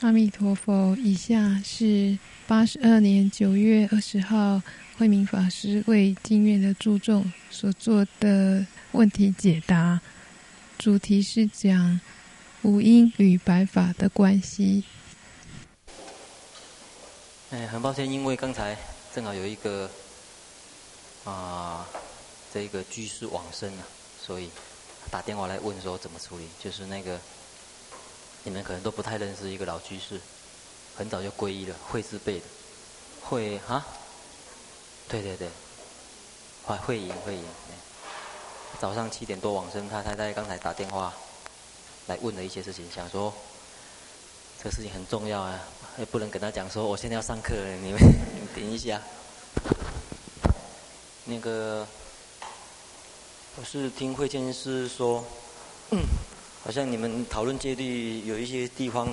阿弥陀佛，以下是八十二年九月二十号慧明法师为经院的诸众所做的问题解答，主题是讲五音与白法的关系。哎，很抱歉，因为刚才正好有一个啊，这个居士往生了，所以打电话来问说怎么处理，就是那个。你们可能都不太认识一个老居士，很早就皈依了，慧字辈的，慧啊，对对对，慧慧颖慧颖，早上七点多往生，他太太刚才打电话来问了一些事情，想说这个事情很重要啊，也不能跟他讲说我现在要上课了，你们 你等一下。那个我是听慧见师说。嗯好像你们讨论戒律有一些地方，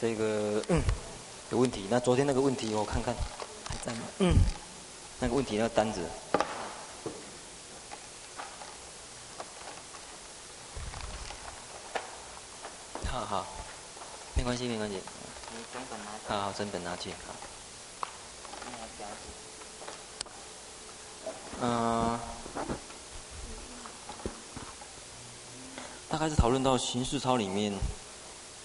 这个嗯有问题。那昨天那个问题我看看还在吗？嗯，那个问题那个单子。好好，没关系没关系。你整本拿去。好好，整本拿去。好。嗯。呃大概是讨论到行事操里面，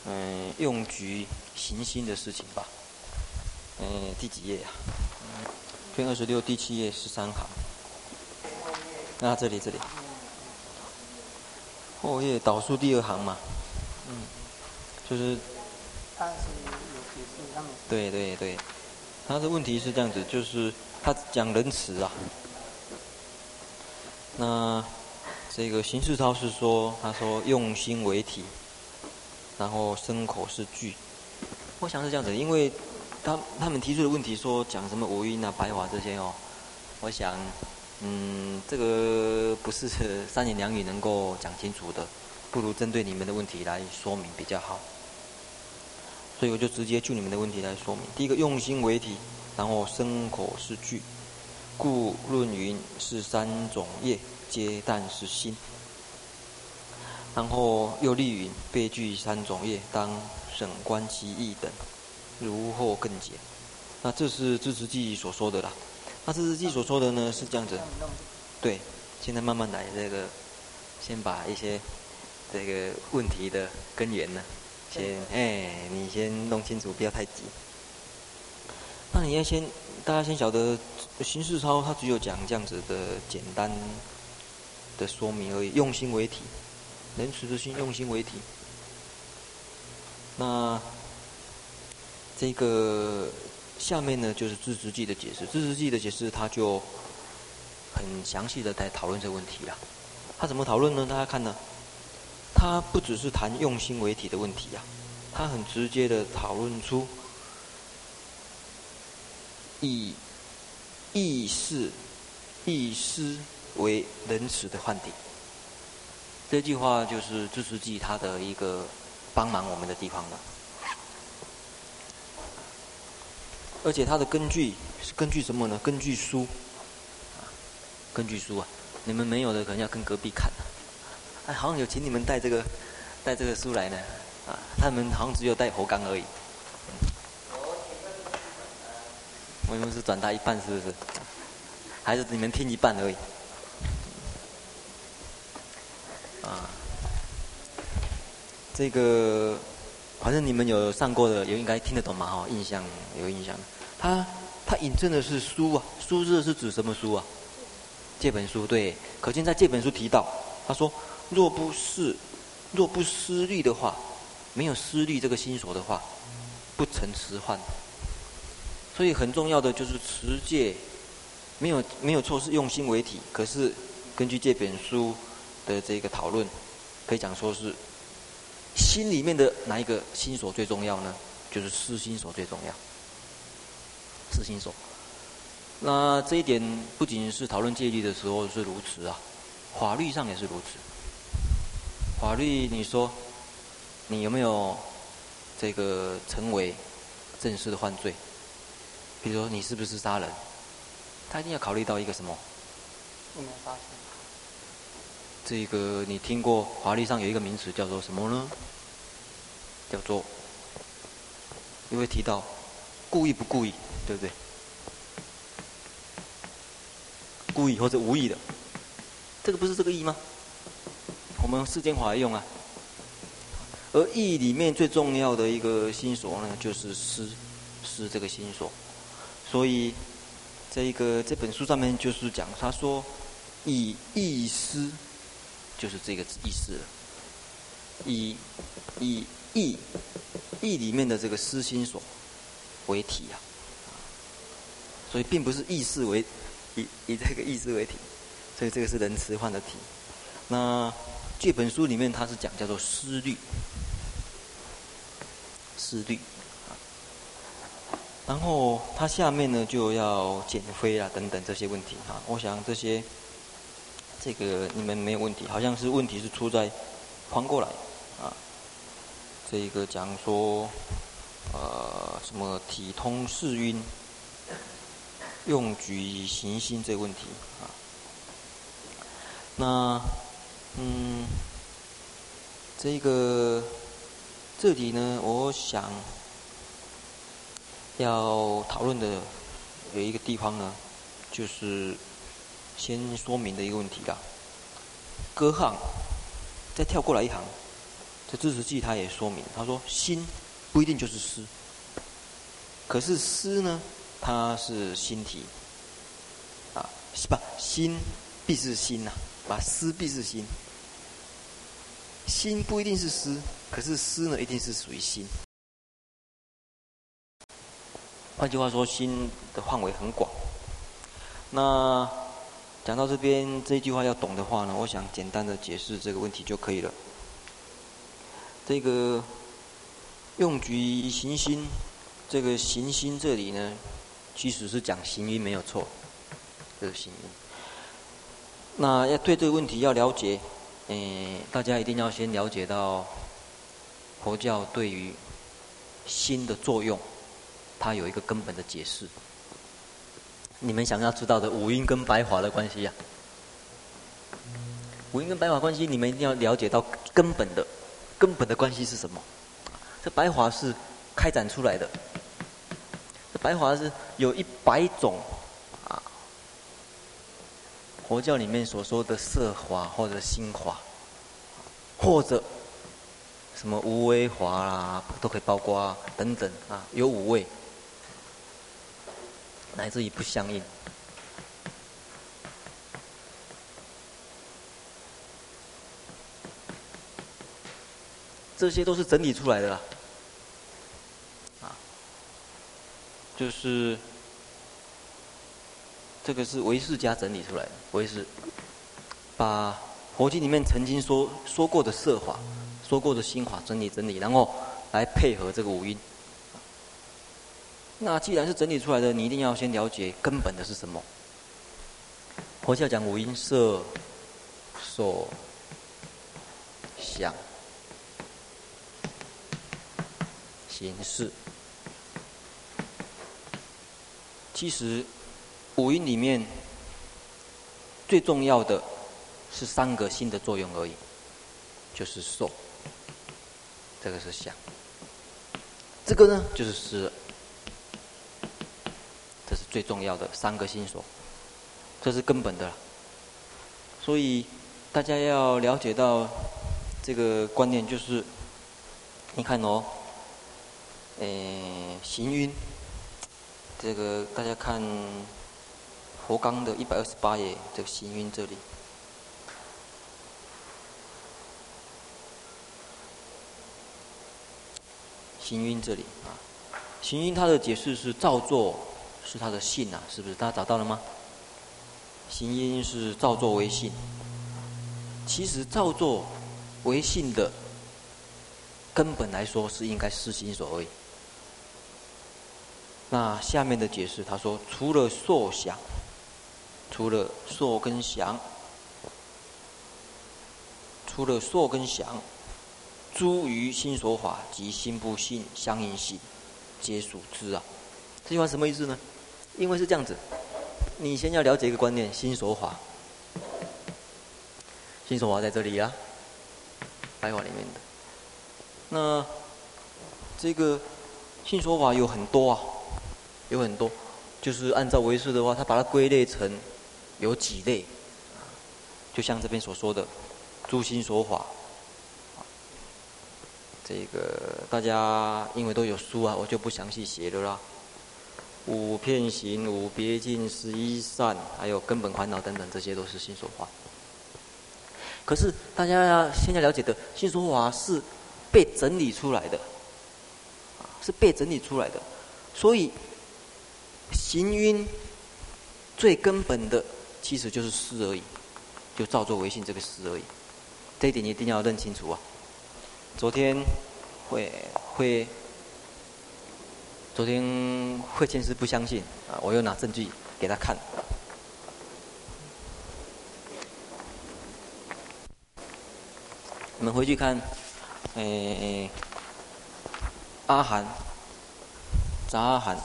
嗯，用局行心的事情吧。嗯，第几页呀、啊？篇二十六第七页十三行。那，这里这里。后页导数第二行嘛。嗯。就是。他是有解释他们。对对对，他的问题是这样子，就是他讲仁慈啊。那。这个行事操是说，他说用心为体，然后身口是具。我想是这样子，因为他他们提出的问题说讲什么五音啊、白话这些哦，我想，嗯，这个不是三言两语能够讲清楚的，不如针对你们的问题来说明比较好。所以我就直接就你们的问题来说明。第一个用心为体，然后身口是具，故论云是三种业。皆但是心，然后又立云：备具三种业，当审观其义等，如后更解。那这是智慈记所说的啦。那智慈记所说的呢是这样子，对，现在慢慢来，这个先把一些这个问题的根源呢，先哎，你先弄清楚，不要太急。那你要先，大家先晓得，行事操它只有讲这样子的简单。的说明而已，用心为体，仁慈之心，用心为体。那这个下面呢，就是智慈记的解释。智慈记的解释，他就很详细的在讨论这个问题了。他怎么讨论呢？大家看呢，他不只是谈用心为体的问题呀，他很直接的讨论出以意识、意识。为仁慈的幻体，这句话就是智慈记他的一个帮忙我们的地方了。而且他的根据是根据什么呢？根据书，根据书啊！你们没有的可能要跟隔壁看。哎，好像有请你们带这个带这个书来呢，啊，他们好像只有带佛纲而已。我们是转达一半，是不是？还是你们听一半而已？这个反正你们有上过的，也应该听得懂嘛？哈，印象有印象。他他引证的是书啊，书字是指什么书啊？这本书对，可见在这本书提到，他说若不是若不思虑的话，没有思虑这个心所的话，不成持幻。所以很重要的就是持戒，没有没有错，是用心为体。可是根据这本书。的这个讨论，可以讲说是心里面的哪一个心所最重要呢？就是私心所最重要，思心所。那这一点不仅是讨论戒律的时候是如此啊，法律上也是如此。法律，你说你有没有这个成为正式的犯罪？比如说你是不是杀人？他一定要考虑到一个什么？这个你听过法律上有一个名词叫做什么呢？叫做又会提到故意不故意，对不对？故意或者无意的，这个不是这个意吗？我们世间法用啊。而意里面最重要的一个心所呢，就是思，思这个心所。所以，这一个这本书上面就是讲，他说以意思，就是这个意思了。以以意意里面的这个私心所为体啊，所以并不是意识为以以这个意识为体，所以这个是人词换的体。那这本书里面它是讲叫做思虑。思虑，然后它下面呢就要减肥啊等等这些问题哈，我想这些这个你们没有问题，好像是问题是出在翻过来啊，这一个讲说呃什么体通四蕴，用举行心这个问题啊，那嗯这个。这里呢，我想要讨论的有一个地方呢，就是先说明的一个问题啦。隔行再跳过来一行，这知识记他也说明，他说心不一定就是思，可是思呢，它是心体啊，不，心必是心呐，把思必是心。心不一定是思，可是思呢，一定是属于心。换句话说，心的范围很广。那讲到这边，这句话要懂的话呢，我想简单的解释这个问题就可以了。这个用举行心，这个行心这里呢，其实是讲行因没有错，这个行因。那要对这个问题要了解。嗯，大家一定要先了解到佛教对于心的作用，它有一个根本的解释。你们想要知道的五音跟白华的关系呀？五音跟白华关系，你们一定要了解到根本的根本的关系是什么？这白华是开展出来的，这白华是有一百种啊。佛教里面所说的色华或者心华，或者什么无为华啦，都可以包括啊等等啊，有五位，乃至于不相应，这些都是整理出来的啦，啊，就是。这个是唯识家整理出来的，唯识把佛经里面曾经说说过的色法、说过的心法整理整理，然后来配合这个五蕴。那既然是整理出来的，你一定要先了解根本的是什么。佛教讲五音：色、受、想、行、识。其实。五音里面最重要的是三个心的作用而已，就是受，这个是想，这个呢就是思，这是最重要的三个心所，这是根本的。所以大家要了解到这个观念，就是你看哦，诶，行蕴，这个大家看。佛纲的一百二十八页，这个行蕴这里，行蕴这里啊，行蕴它的解释是造作是他的性啊，是不是？大家找到了吗？行因是造作为信，其实造作为信的根本来说是应该是心所谓。那下面的解释，他说除了受想。除了受跟想，除了受跟想，诸于心所法及心不性相应性，皆属之啊。这句话什么意思呢？因为是这样子，你先要了解一个观念：心所法，心所法在这里啊，白话里面的。那这个心所法有很多啊，有很多，就是按照唯识的话，他把它归类成有几类，就像这边所说的诸心所法。这个大家因为都有书啊，我就不详细写了啦。五片行、五别境、十一善，还有根本烦恼等等，这些都是心所法。可是大家要现在了解的，心所法是被整理出来的，是被整理出来的。所以行蕴最根本的其实就是识而已，就造作唯信这个识而已。这一点一定要认清楚啊。昨天会会，昨天慧谦师不相信啊，我又拿证据给他看。你们回去看，诶，阿含、杂阿含，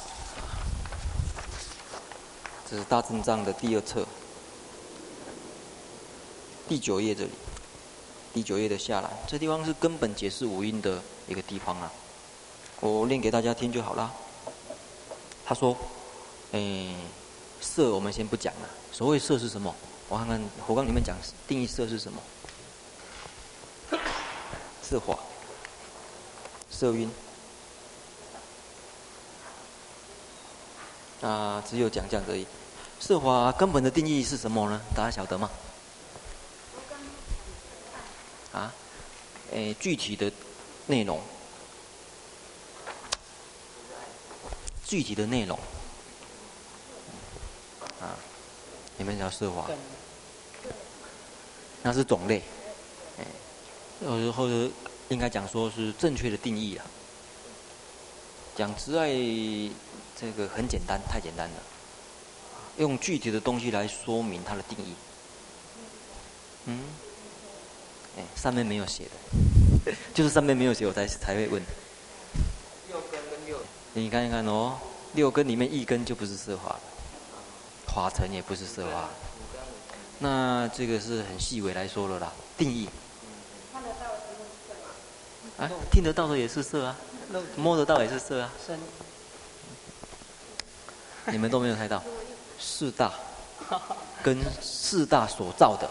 这是大正藏的第二册，第九页这里。第九页的下来，这地方是根本解释五蕴的一个地方啊。我念给大家听就好了。他说：“诶，色我们先不讲了。所谓色是什么？我看看佛纲里面讲定义色是什么？色法，色晕。啊，只有讲这样而已。色法根本的定义是什么呢？大家晓得吗？”啊，诶，具体的内容，具体的内容，啊，你们讲色法，那是种类，有时候应该讲说是正确的定义啊。讲之爱，这个很简单，太简单了，用具体的东西来说明它的定义，嗯。哎，上面没有写的，就是上面没有写，我才才会问。你看一看哦，六根里面一根就不是色法，法尘也不是色法。那这个是很细微来说了啦，定义。啊，听得到的也是色啊，摸得到也是色啊。你们都没有猜到，四大跟四大所造的。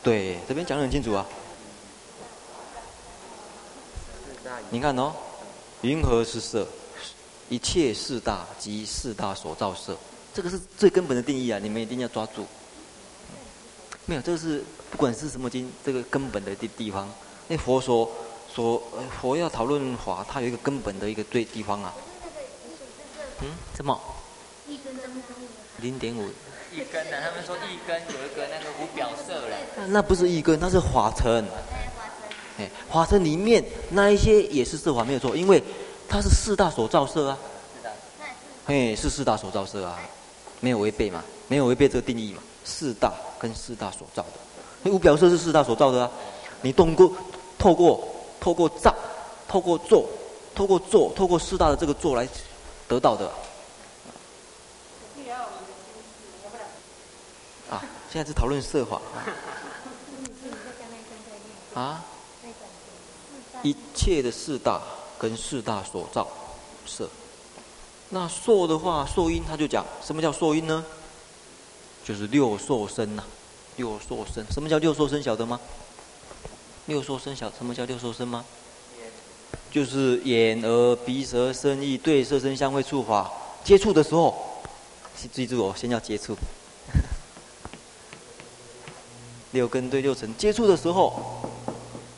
对，这边讲得很清楚啊。你看哦，云何是色？一切四大及四大所造色，这个是最根本的定义啊！你们一定要抓住。没有，这个是不管是什么经，这个根本的地地方。那佛说说佛要讨论法，它有一个根本的一个对地方啊。嗯？怎么？零点五。一根的，他们说一根有一个那个无表色了。那不是一根，那是法尘。哎，法尘里面那一些也是色法，没有错，因为它是四大所造色啊。是的。哎，是四大所造色啊，没有违背嘛，没有违背这个定义嘛。四大跟四大所造的，那无表色是四大所造的啊。你通过透过透过造，透过做，透过做，透过四大的这个做来得到的。啊现在是讨论色法啊 啊，一切的四大跟四大所造色，那受的话，受因他就讲，什么叫受因呢？就是六受身呐，六受身。什么叫六受身？晓得吗？六受身晓什么叫六受身吗？就是眼、耳、鼻、舌、身、意对色声香味触法接触的时候，记住哦，先要接触。六根对六尘接触的时候，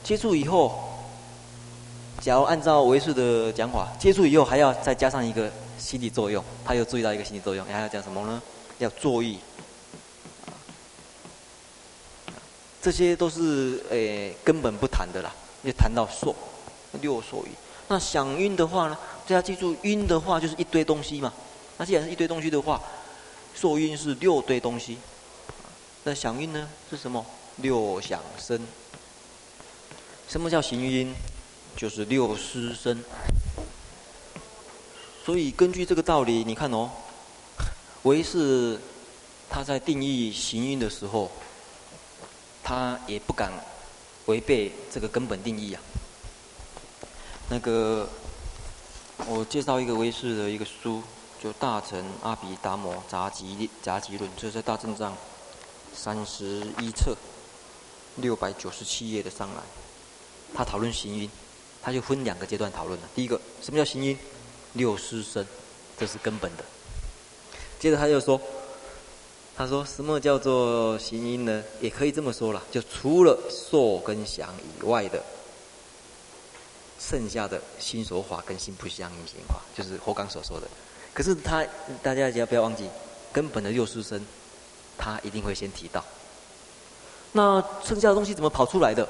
接触以后，假如按照唯识的讲法，接触以后还要再加上一个心理作用，他又注意到一个心理作用，还要讲什么呢？要作意。这些都是诶根本不谈的啦，要谈到受，六受意。那想蕴的话呢？大家记住，蕴的话就是一堆东西嘛。那既然是一堆东西的话，受蕴是六堆东西。那想蕴呢是什么？六想身。什么叫行蕴？就是六师身。所以根据这个道理，你看哦，唯识他在定义行蕴的时候，他也不敢违背这个根本定义啊。那个我介绍一个唯识的一个书，就《大乘阿毗达摩杂集杂集论》，这是在大正藏三十一册六百九十七页的上来，他讨论行因，他就分两个阶段讨论了。第一个，什么叫行音？六湿身，这是根本的。接着他又说，他说什么叫做行音呢？也可以这么说了，就除了受跟想以外的。剩下的心所法跟心不相应行法，就是佛刚所说的。可是他，大家只要不要忘记，根本的六湿身，他一定会先提到。那剩下的东西怎么跑出来的？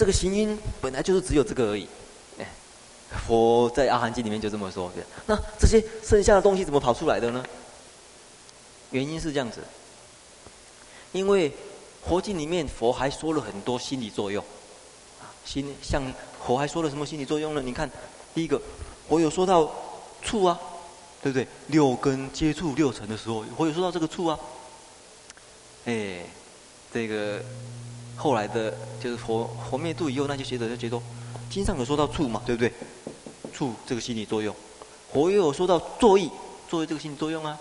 这个行因本来就是只有这个而已。哎，佛在《阿含经》里面就这么说。那这些剩下的东西怎么跑出来的呢？原因是这样子，因为。佛经里面，佛还说了很多心理作用，心像佛还说了什么心理作用呢？你看，第一个，佛有说到触啊，对不对？六根接触六尘的时候，佛有说到这个触啊。哎，这个后来的，就是佛佛灭度以后，那些学者就觉得，经上有说到触嘛，对不对？触这个心理作用，佛又有说到作意，作意这个心理作用啊。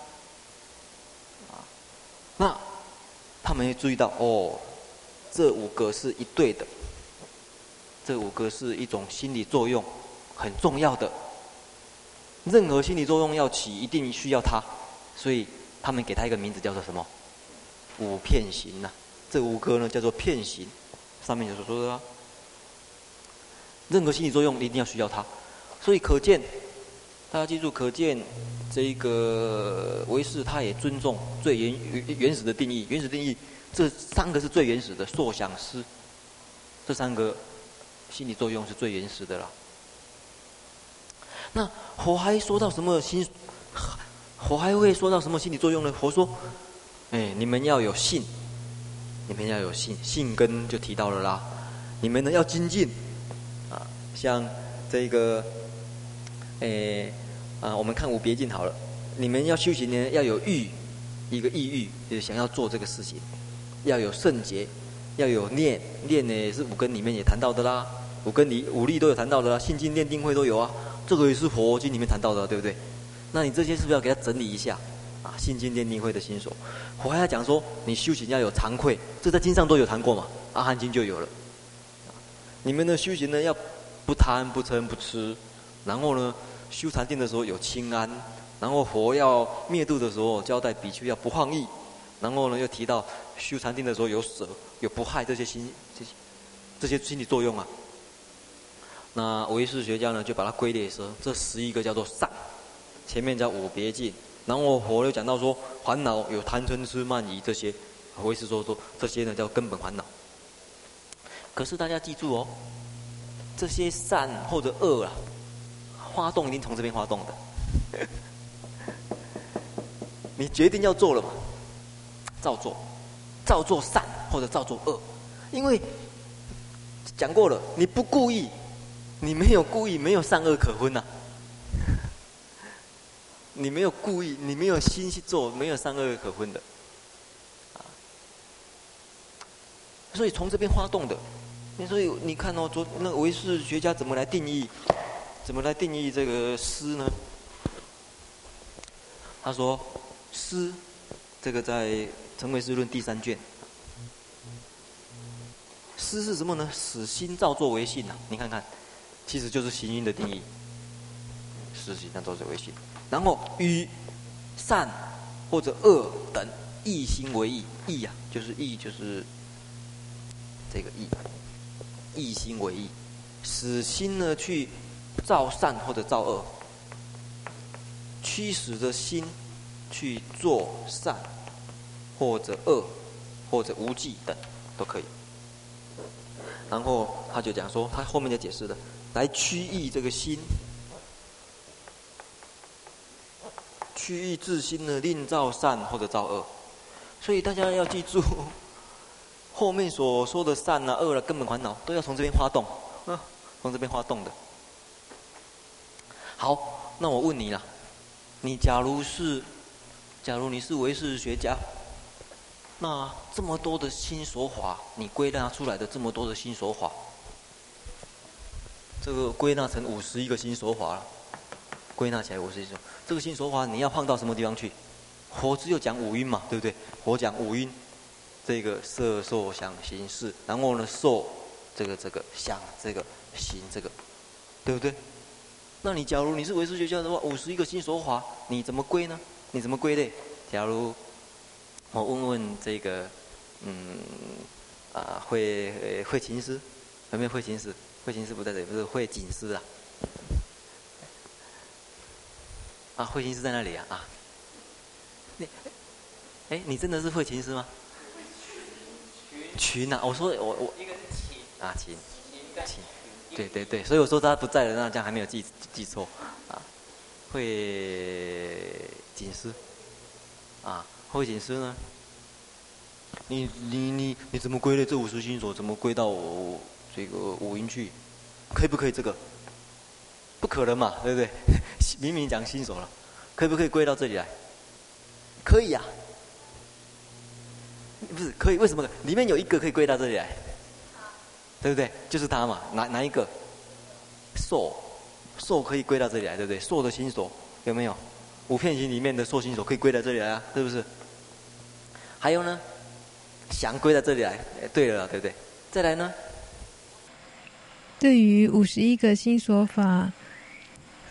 啊，那。他们也注意到，哦，这五个是一对的，这五个是一种心理作用，很重要的。任何心理作用要起，一定需要它，所以他们给它一个名字，叫做什么？五片行呐。这五个呢，叫做片形。上面有所说的，任何心理作用一定要需要它，所以可见，大家记住，可见。这一个唯识，他也尊重最原原始的定义。原始定义，这三个是最原始的，受想思，这三个心理作用是最原始的了。那佛还说到什么心？佛还会说到什么心理作用呢？佛说：“哎，你们要有信，你们要有信，信根就提到了啦。你们呢要精进啊，像这个，哎。”啊，我们看五别境好了。你们要修行呢，要有欲，一个意欲，就是想要做这个事情；要有圣洁，要有念，念呢是五根里面也谈到的啦。五根里五力都有谈到的啦，信心、念、定、慧都有啊。这个也是佛经里面谈到的，对不对？那你这些是不是要给他整理一下？啊，信心、念、定、会的心所。佛还要讲说，你修行要有惭愧，这在经上都有谈过嘛，《阿含经》就有了。你们的修行呢，要不贪、不嗔、不痴，然后呢？修禅定的时候有清安，然后佛要灭度的时候交代比丘要不放逸，然后呢又提到修禅定的时候有舍有不害这些心这些这些心理作用啊。那唯识学家呢就把它归类说这十一个叫做善，前面叫五别境，然后佛又讲到说烦恼有贪嗔痴慢疑这些，唯识说说这些呢叫根本烦恼。可是大家记住哦，这些善或者恶啊。发动一定从这边发动的，你决定要做了嘛，照做，照做善或者照做恶，因为讲过了，你不故意，你没有故意，没有善恶可分呐、啊。你没有故意，你没有心去做，没有善恶可分的，啊所以从这边发动的，所以你看哦，昨那唯识学家怎么来定义？怎么来定义这个思呢？他说：“思，这个在《成唯识论》第三卷。思是什么呢？使心造作为性呐、啊。你看看，其实就是行因的定义。使心造作为性，然后与善或者恶等异心为异，异呀、啊，就是异，就是这个异，异心为异，使心呢去。”造善或者造恶，驱使着心去做善，或者恶，或者无记等都可以。然后他就讲说，他后面就解释了，来驱役这个心，驱役自心呢，令造善或者造恶。所以大家要记住，后面所说的善啊、恶啊，根本烦恼都要从这边发动，啊，从这边发动的。好，那我问你了，你假如是，假如你是唯识学家，那这么多的心所法，你归纳出来的这么多的心所法，这个归纳成五十一个心所法了，归纳起来我是一种。这个心所法你要放到什么地方去？佛只有讲五蕴嘛，对不对？佛讲五蕴，这个色受想行识，然后呢受这个这个想这个行这个，对不对？那你假如你是唯识学校的话，五十一个心所法你怎么归呢？你怎么归类？假如我问问这个，嗯啊慧慧勤师，有没有慧勤师？慧勤师不在这里，不是会锦师啊。啊，慧琴师在那里啊啊。你，哎，你真的是慧琴师吗？群啊，我说我我。啊琴琴。对对对，所以我说他不在了，那这样还没有记记错啊。慧锦师。啊，慧锦师呢？你你你你怎么归类这五十心所？怎么归到我这个五音去？可以不可以这个？不可能嘛，对不对？明明讲心所了，可不可以归到这里来？可以呀、啊。不是可以？为什么？里面有一个可以归到这里来，对不对？就是他嘛，哪哪一个？受，受可以归到这里来，对不对？受的心所有没有？五片形里面的受心所可以归到这里来啊，是不是？还有呢？想归到这里来，对了，对不对？再来呢？对于五十一个心所法，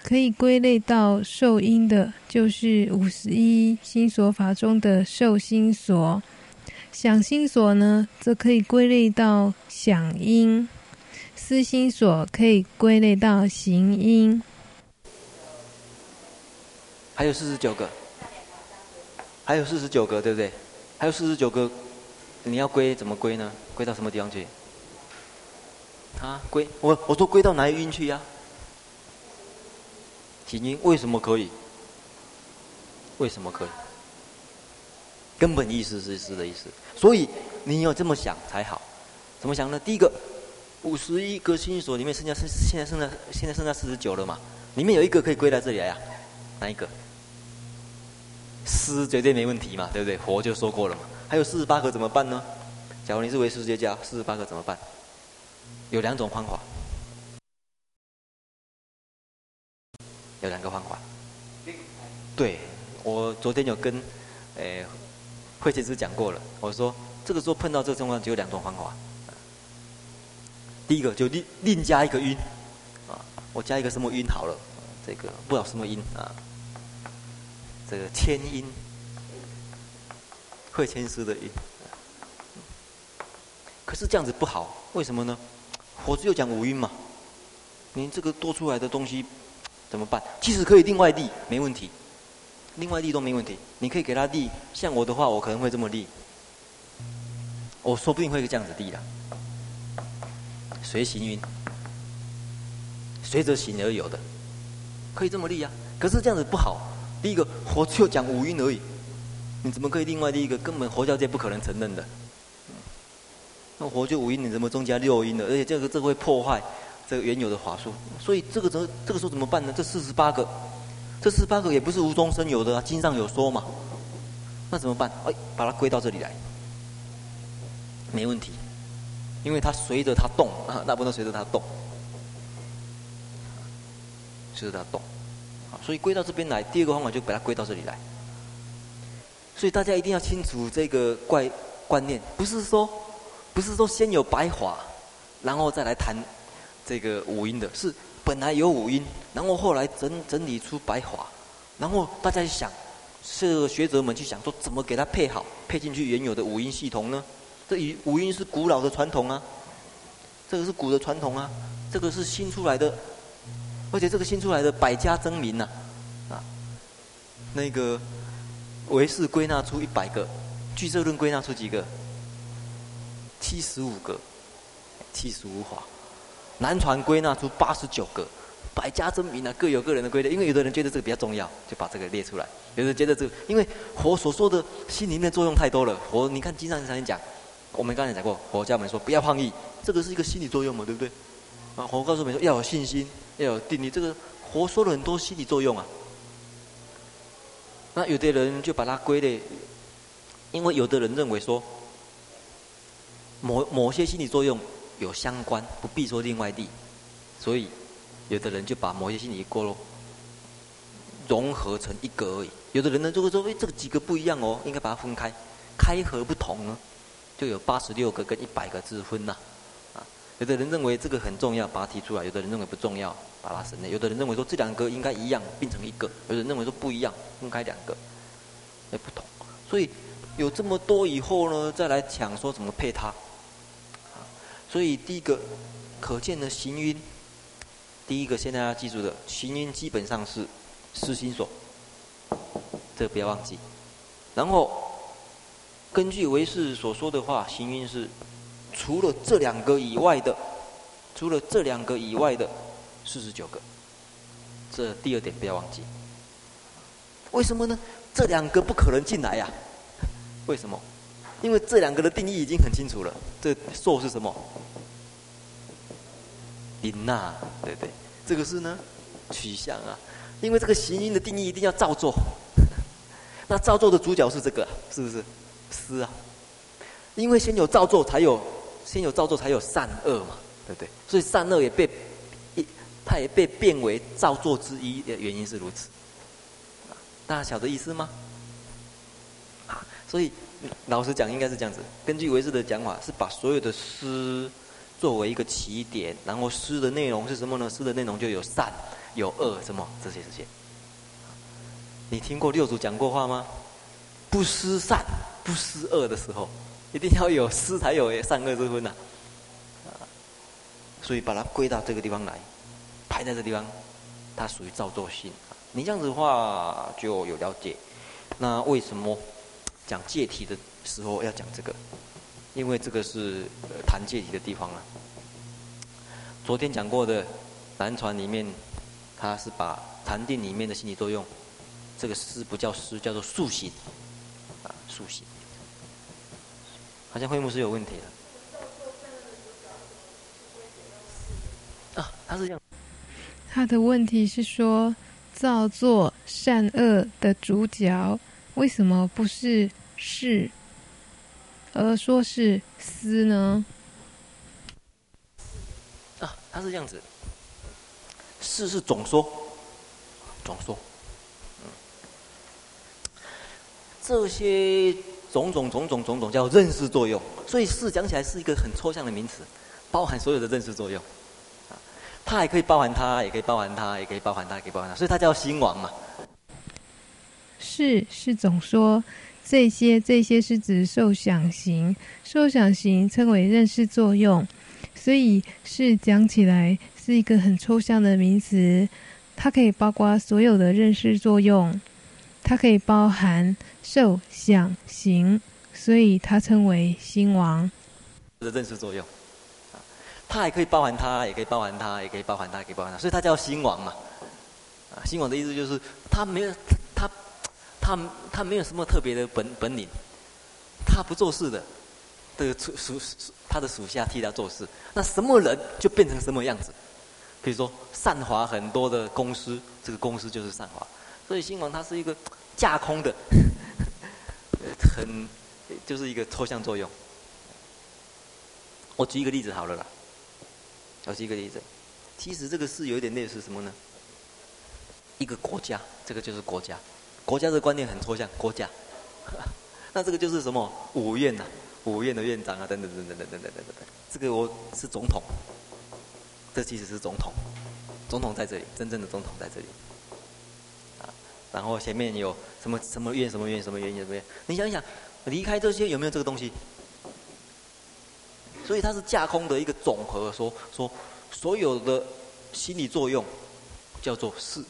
可以归类到受因的，就是五十一心所法中的受心所；想心所呢，则可以归类到想因；思心所可以归类到行因。还有四十九个，还有四十九个，对不对？还有四十九个，你要归怎么归呢？归到什么地方去？啊，归我我说归到哪一因去呀、行因为什么可以？为什么可以？根本意思是是的意思，所以你要这么想才好。怎么想呢？第一个，五十一个心所里面剩下剩现在剩下现在剩下四十九了嘛？里面有一个可以归到这里来呀、啊？哪一个？思绝对没问题嘛，对不对？佛就说过了嘛。还有四十八个怎么办呢？假如你是唯识学家，四十八个怎么办？有两种方法，有两个方法。对，我昨天有跟诶慧姐师讲过了。我说这个时候碰到这个状况，只有两种方法。第一个就另另加一个因啊，我加一个什么因好了？这个不知道什么因啊，这个千音，慧谦师的因。可是这样子不好，为什么呢？佛只有讲五音嘛，你这个多出来的东西怎么办？其实可以另外立，没问题，另外立都没问题。你可以给他立，像我的话，我可能会这么立，我说不定会这样子立的，随行云，随着行而有的，可以这么立啊。可是这样子不好，第一个佛只有讲五蕴而已，你怎么可以另外立一个？根本佛教界不可能承认的。那佛就五因，你怎么增加六因的？而且这个这会破坏这个原有的法术，所以这个这这个时候怎么办呢？这四十八个，这四十八个也不是无中生有的啊，经上有说嘛。那怎么办？哎，把它归到这里来，没问题，因为它随着它动啊，那不能随着它动，随着它动，所以归到这边来。第二个方法就把它归到这里来。所以大家一定要清楚这个怪观念，不是说。不是说先有白法，然后再来谈这个五音的，是本来有五音，然后后来整整理出白话，然后大家想，是学者们去想说怎么给它配好，配进去原有的五音系统呢？这五音是古老的传统啊，这个是古的传统啊，这个是新出来的，而且这个新出来的百家争鸣呐，啊，那个唯识归纳出一百个，俱舍论归纳出几个？七十五个，七十五法，南传归纳出八十九个，百家争鸣啊，各有各人的归类。因为有的人觉得这个比较重要，就把这个列出来；有的人觉得这个，因为佛所说的心灵的作用太多了。佛，你看经上常常讲，我们刚才讲过，佛教们说不要放逸，这个是一个心理作用嘛，对不对？啊，佛告诉我们说要有信心，要有定力，这个佛说了很多心理作用啊。那有的人就把它归类，因为有的人认为说。某某些心理作用有相关，不必说另外地，所以有的人就把某些心理过咯融合成一个而已。有的人呢就会说，哎，这个几个不一样哦，应该把它分开，开合不同呢，就有八十六个跟一百个之分呐。啊，有的人认为这个很重要，把它提出来；有的人认为不重要，把它省略；有的人认为说这两个应该一样，并成一个；有的人认为说不一样，分开两个，那不同。所以有这么多以后呢，再来讲说怎么配它。所以第一个可见的行云，第一个现在要记住的行云基本上是四心所，这个不要忘记。然后根据唯识所说的话，行云是除了这两个以外的，除了这两个以外的四十九个。这第二点不要忘记。为什么呢？这两个不可能进来呀？为什么？因为这两个的定义已经很清楚了。这受是什么？林呐，对不对？这个是呢，取向啊。因为这个行音的定义一定要造作，那造作的主角是这个，是不是？思啊。因为先有造作，才有先有造作，才有善恶嘛，对不对？所以善恶也被一，它也被变为造作之一的原因是如此。大家晓得意思吗？啊，所以。老实讲，应该是这样子。根据唯识的讲法，是把所有的思作为一个起点，然后思的内容是什么呢？思的内容就有善、有恶，什么这些这些。你听过六祖讲过话吗？不思善、不思恶的时候，一定要有思才有善恶之分呐。啊所以把它归到这个地方来，排在这地方，它属于造作性。你这样子的话就有了解。那为什么？讲戒题的时候要讲这个，因为这个是谈戒体的地方啊。昨天讲过的南传里面，他是把禅定里面的心理作用，这个思不叫思，叫做塑形啊，速行。好像会幕是有问题的。啊，他是这样。他的问题是说，造作善恶的主角。为什么不是识，而说是思呢？啊，他是这样子，是是总说，总说，嗯，这些种种种种种种叫认识作用，所以是讲起来是一个很抽象的名词，包含所有的认识作用，啊，它还可以包含它，也可以包含它，也可以包含它，也可以包含它，所以它叫心王嘛。是是总说，这些这些是指受想行，受想行称为认识作用，所以是讲起来是一个很抽象的名词，它可以包括所有的认识作用，它可以包含受想行，所以它称为心王的认识作用，它还可以包含它，也可以包含它，也可以包含它，也可以包含它，所以它叫心王嘛。啊，心王的意思就是它没有。他他没有什么特别的本本领，他不做事的，的属属他的属下替他做事，那什么人就变成什么样子。比如说善华很多的公司，这个公司就是善华，所以新王它是一个架空的，很就是一个抽象作用。我举一个例子好了啦，我举一个例子，其实这个是有点类似什么呢？一个国家，这个就是国家。国家的观念很抽象，国家，那这个就是什么五院呐、五院的院长啊，等等等等等等等等等，这个我是总统，这其实是总统，总统在这里，真正的总统在这里，啊，然后前面有什么什么院什么院什么院什么院，你想一想，离开这些有没有这个东西？所以它是架空的一个总和，说说所有的心理作用叫做是。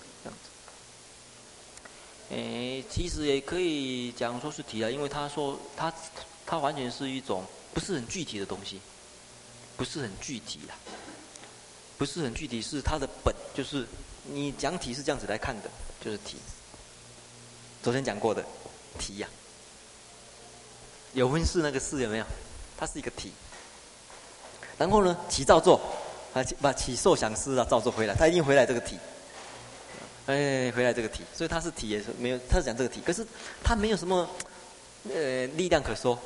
诶，其实也可以讲说是体啊，因为他说他他完全是一种不是很具体的东西，不是很具体啊，不是很具体，是它的本，就是你讲体是这样子来看的，就是体。昨天讲过的体呀、有分识那个识有没有？它是一个体。然后呢，起造作，把把起受想思啊造作回来，他一定回来这个体。哎，回来这个题，所以它是题也是没有，他是讲这个题，可是它没有什么呃力量可说。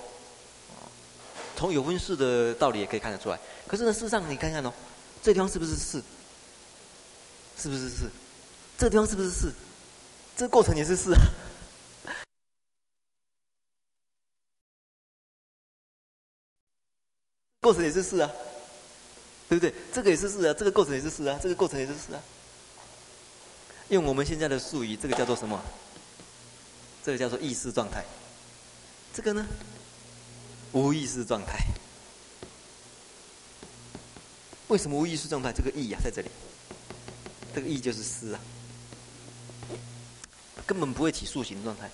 从有分识的道理也可以看得出来。可是呢，事实上你看看哦，这地方是不是识？是不是是？这个地方是不是是？这个过程也是是啊。过程也是是啊，对不对？这个也是是啊，这个过程也是是啊，这个过程也是是啊。用我们现在的术语，这个叫做什么？这个叫做意识状态。这个呢，无意识状态。为什么无意识状态？这个意啊，在这里，这个意就是思啊，根本不会起塑形状态。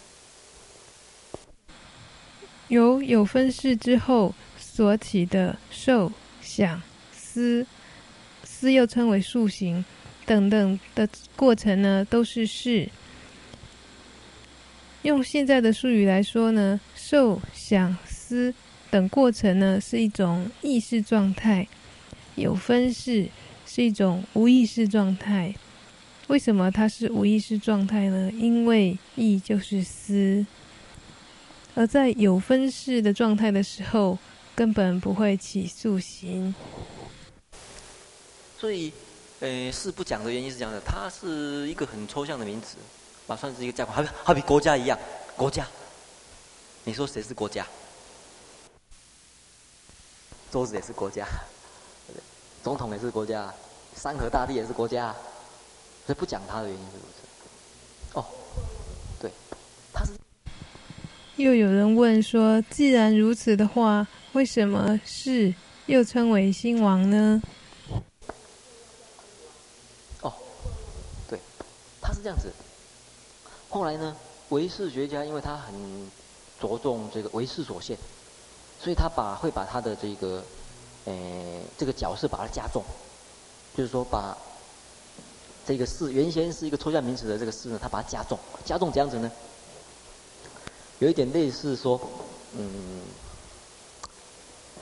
有有分式之后。所起的受想思，思又称为塑形等等的过程呢，都是事。用现在的术语来说呢，受想思等过程呢，是一种意识状态，有分式是一种无意识状态。为什么它是无意识状态呢？因为意就是思，而在有分式的状态的时候。根本不会起塑形，所以，呃，是不讲的原因是这样的，它是一个很抽象的名词，啊，算是一个架构，好比好比国家一样，国家，你说谁是国家？桌子也是国家，总统也是国家，山河大地也是国家，所以不讲它的原因是如此。哦，对，它是。又有人问说，既然如此的话。为什么是又称为新王呢？哦，对，他是这样子。后来呢，唯识学家因为他很着重这个唯识所现，所以他把会把他的这个，呃，这个角色把它加重，就是说把这个是原先是一个抽象名词的这个是呢，他把它加重，加重这样子呢，有一点类似说，嗯。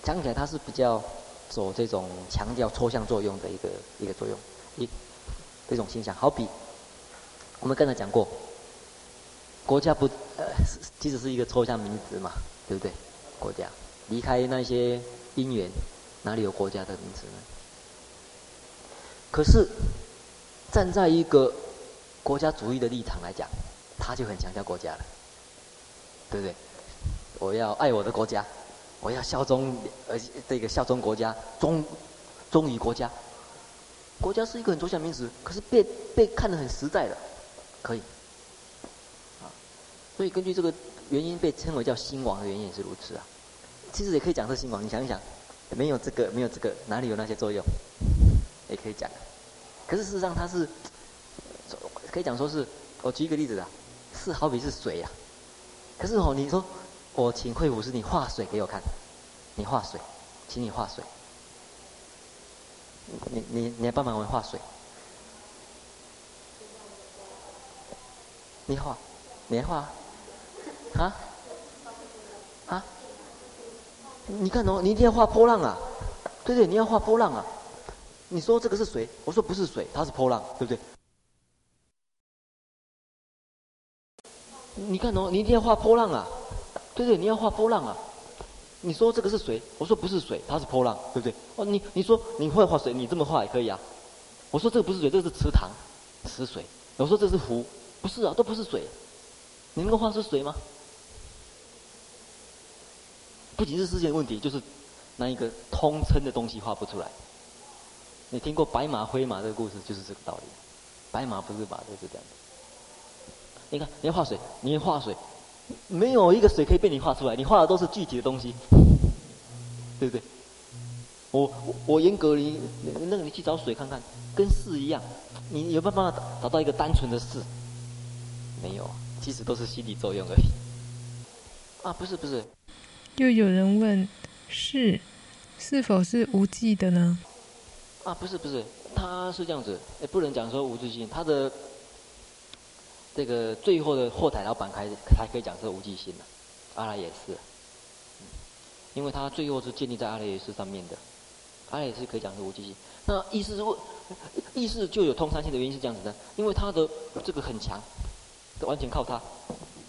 讲起来，它是比较走这种强调抽象作用的一个一个作用，一这种现象。好比我们刚才讲过，国家不呃，其实是一个抽象名词嘛，对不对？国家离开那些因缘，哪里有国家的名词呢？可是站在一个国家主义的立场来讲，他就很强调国家了，对不对？我要爱我的国家。我要效忠，呃，这个效忠国家，忠忠于国家。国家是一个很抽象名词，可是被被看得很实在的，可以。啊，所以根据这个原因被称为叫心王的原因也是如此啊。其实也可以讲是心王，你想一想，没有这个没有这个，哪里有那些作用？也可以讲。可是事实上它是，可以讲说是，我举一个例子啊，是好比是水呀，啊。可是哦，你说。我请惠普师，你画水给我看。你画水，请你画水。你你你来帮忙我画水。你画，你画。啊？啊？你看哦，你一定要画波浪啊！对对，你要画波浪啊！你说这个是水，我说不是水，它是波浪，对不对？你看哦，你一定要画波浪啊！对对，你要画波浪啊！你说这个是水，我说不是水，它是波浪，对不对？哦，你你说你会画水，你这么画也可以啊。我说这个不是水，这个是池塘，池水。我说这是湖，不是啊，都不是水。你能够画出水吗？不仅是时间问题，就是那一个通称的东西画不出来。你听过白马灰马这个故事，就是这个道理。白马不是马，就是这样。你看，你要画水，你要画水。没有一个水可以被你画出来，你画的都是具体的东西，对不对？我我严格你那个你去找水看看，跟识一样，你有办法找到一个单纯的识？没有，其实都是心理作用而已。啊，不是不是。又有人问：是是否是无忌的呢？啊，不是不是，他是这样子，哎不能讲说无记性，他的。这个最后的后台老板开才可以讲是无记性的，阿赖也是，因为他最后是建立在阿赖耶识上面的，阿赖耶识可以讲是无记性。那意思是问，意思就有通三性的原因是这样子的，因为他的这个很强，完全靠他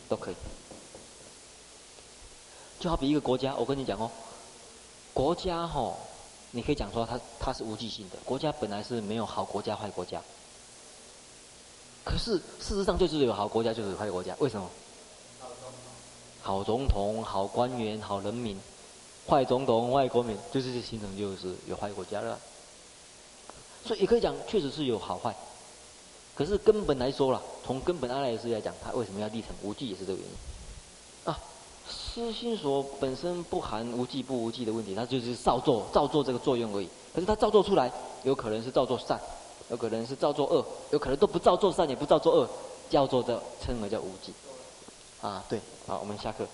都可以。就好比一个国家，我跟你讲哦，国家哈、哦，你可以讲说它它是无记性的，国家本来是没有好国家坏国家，可是事实上就是有好国家，就是有坏国家，为什么？好总统、好官员、好人民，坏总统、坏国民，就是形成就是有坏国家了。所以也可以讲，确实是有好坏。可是根本来说啦，从根本阿赖耶识来讲，他为什么要立成无记，也是这个原因。啊，私心所本身不含无记不无记的问题，它就是造作造作这个作用而已。可是它造作出来，有可能是造作善，有可能是造作恶，有可能都不造作善，也不造作恶，叫做这称为叫无记。啊，对，好，我们下课。